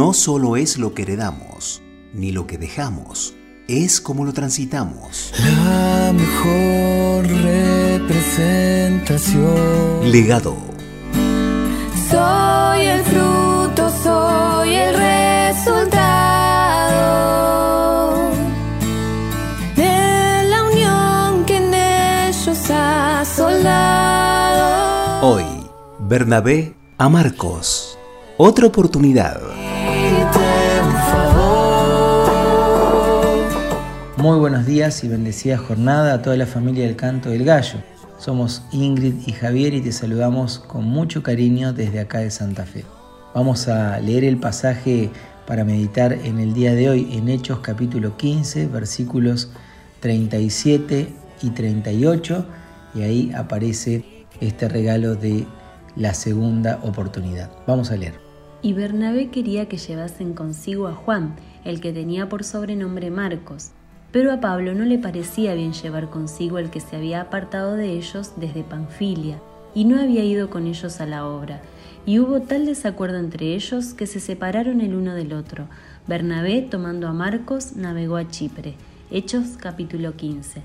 no solo es lo que heredamos, ni lo que dejamos, es como lo transitamos. La mejor representación. Legado. Soy el fruto, soy el resultado de la unión que en ellos ha soldado. Hoy, Bernabé a Marcos. Otra oportunidad. Muy buenos días y bendecida jornada a toda la familia del Canto del Gallo. Somos Ingrid y Javier y te saludamos con mucho cariño desde acá de Santa Fe. Vamos a leer el pasaje para meditar en el día de hoy en Hechos capítulo 15 versículos 37 y 38 y ahí aparece este regalo de la segunda oportunidad. Vamos a leer. Y Bernabé quería que llevasen consigo a Juan, el que tenía por sobrenombre Marcos pero a Pablo no le parecía bien llevar consigo al que se había apartado de ellos desde Panfilia, y no había ido con ellos a la obra. Y hubo tal desacuerdo entre ellos que se separaron el uno del otro. Bernabé, tomando a Marcos, navegó a Chipre. Hechos capítulo 15.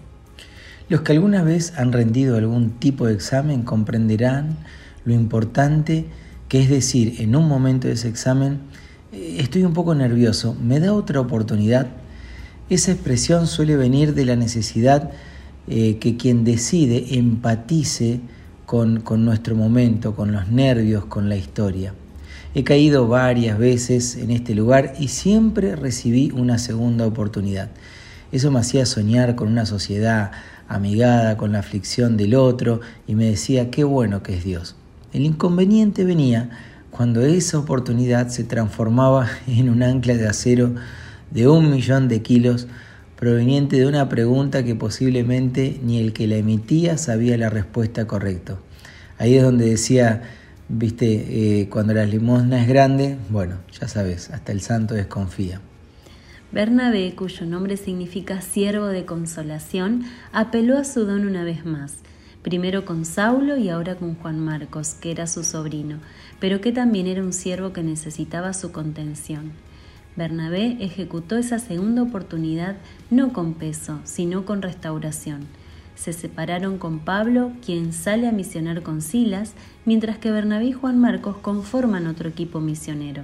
Los que alguna vez han rendido algún tipo de examen comprenderán lo importante que es decir en un momento de ese examen, eh, estoy un poco nervioso, ¿me da otra oportunidad? Esa expresión suele venir de la necesidad eh, que quien decide empatice con, con nuestro momento, con los nervios, con la historia. He caído varias veces en este lugar y siempre recibí una segunda oportunidad. Eso me hacía soñar con una sociedad amigada con la aflicción del otro y me decía qué bueno que es Dios. El inconveniente venía cuando esa oportunidad se transformaba en un ancla de acero de un millón de kilos proveniente de una pregunta que posiblemente ni el que la emitía sabía la respuesta correcta. Ahí es donde decía, viste, eh, cuando la limosna es grande, bueno, ya sabes, hasta el santo desconfía. Bernabé, cuyo nombre significa siervo de consolación, apeló a su don una vez más, primero con Saulo y ahora con Juan Marcos, que era su sobrino, pero que también era un siervo que necesitaba su contención. Bernabé ejecutó esa segunda oportunidad no con peso, sino con restauración. Se separaron con Pablo, quien sale a misionar con Silas, mientras que Bernabé y Juan Marcos conforman otro equipo misionero.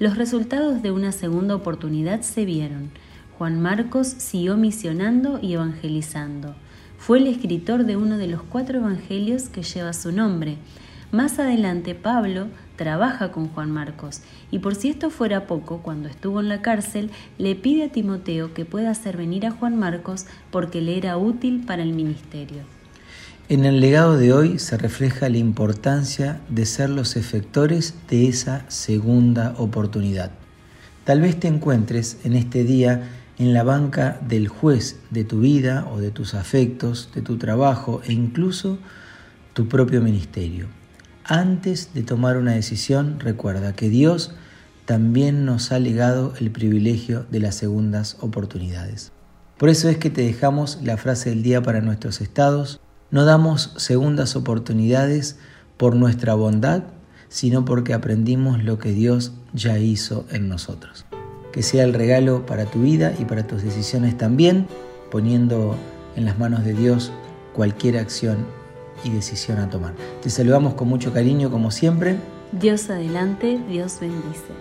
Los resultados de una segunda oportunidad se vieron. Juan Marcos siguió misionando y evangelizando. Fue el escritor de uno de los cuatro evangelios que lleva su nombre. Más adelante Pablo trabaja con Juan Marcos y por si esto fuera poco, cuando estuvo en la cárcel, le pide a Timoteo que pueda hacer venir a Juan Marcos porque le era útil para el ministerio. En el legado de hoy se refleja la importancia de ser los efectores de esa segunda oportunidad. Tal vez te encuentres en este día en la banca del juez de tu vida o de tus afectos, de tu trabajo e incluso tu propio ministerio. Antes de tomar una decisión, recuerda que Dios también nos ha legado el privilegio de las segundas oportunidades. Por eso es que te dejamos la frase del día para nuestros estados. No damos segundas oportunidades por nuestra bondad, sino porque aprendimos lo que Dios ya hizo en nosotros. Que sea el regalo para tu vida y para tus decisiones también, poniendo en las manos de Dios cualquier acción y decisión a tomar. Te saludamos con mucho cariño como siempre. Dios adelante, Dios bendice.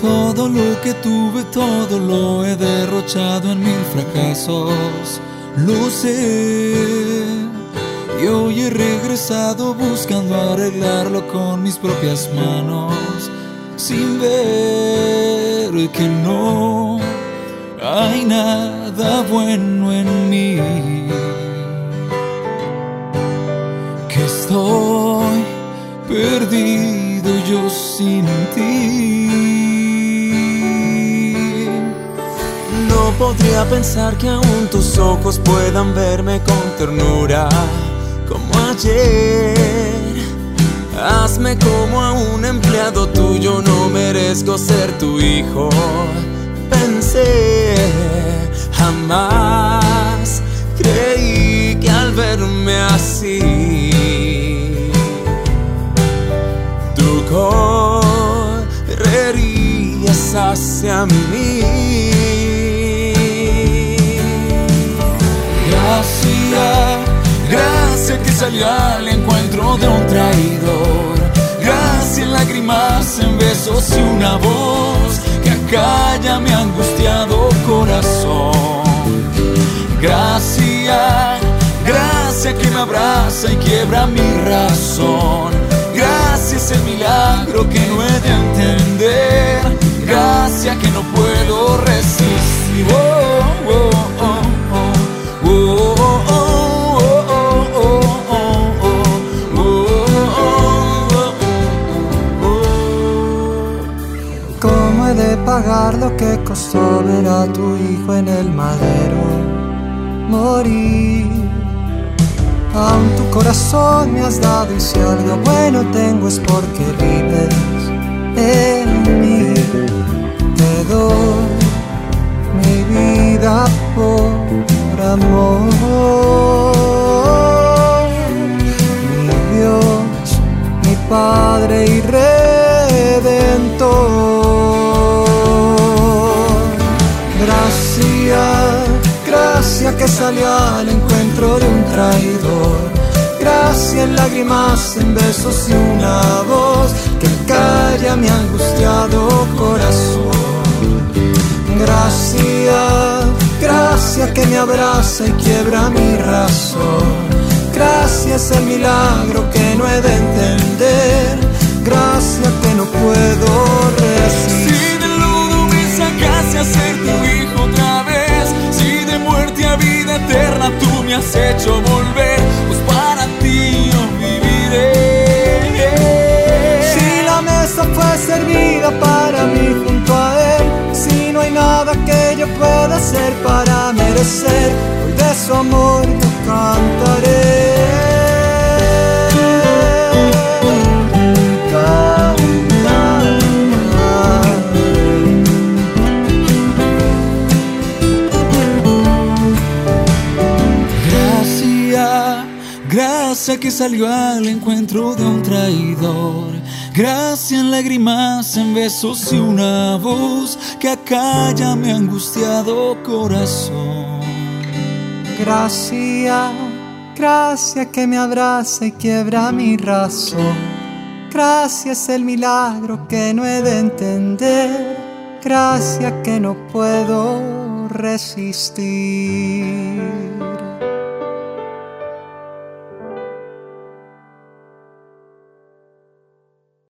Todo lo que tuve, todo lo he derrochado en mil fracasos. Lo sé. Y hoy he regresado buscando arreglarlo con mis propias manos. Sin ver que no hay nada bueno en mí. Estoy perdido yo sin ti. No podría pensar que aún tus ojos puedan verme con ternura como ayer. Hazme como a un empleado tuyo, no merezco ser tu hijo. Pensé jamás creí que al verme así tu correrías salió al encuentro de un traidor. Gracias lágrimas en besos y una voz que acalla mi angustiado corazón. Gracias, gracias que me abraza y quiebra mi razón. Gracias el milagro que no he de entender. Gracias que no puedo resistir. Oh, oh, pagar lo que costó ver a tu hijo en el madero morir? Aún tu corazón me has dado y si algo bueno tengo es porque vives en mí. Te doy mi vida por amor. Que salió al encuentro de un traidor. Gracias en lágrimas, en besos y una voz que calla mi angustiado corazón. Gracias, gracias que me abraza y quiebra mi razón. Gracias el milagro que no he de entender. Servida para mí junto a él, si no hay nada que yo pueda hacer para merecer, hoy de su amor yo cantaré. Gracias, gracias que salió al encuentro de un traidor. Gracias en lágrimas, en besos y una voz que acalla mi angustiado corazón. Gracias, gracias que me abraza y quiebra mi razón. Gracias el milagro que no he de entender. Gracias que no puedo resistir.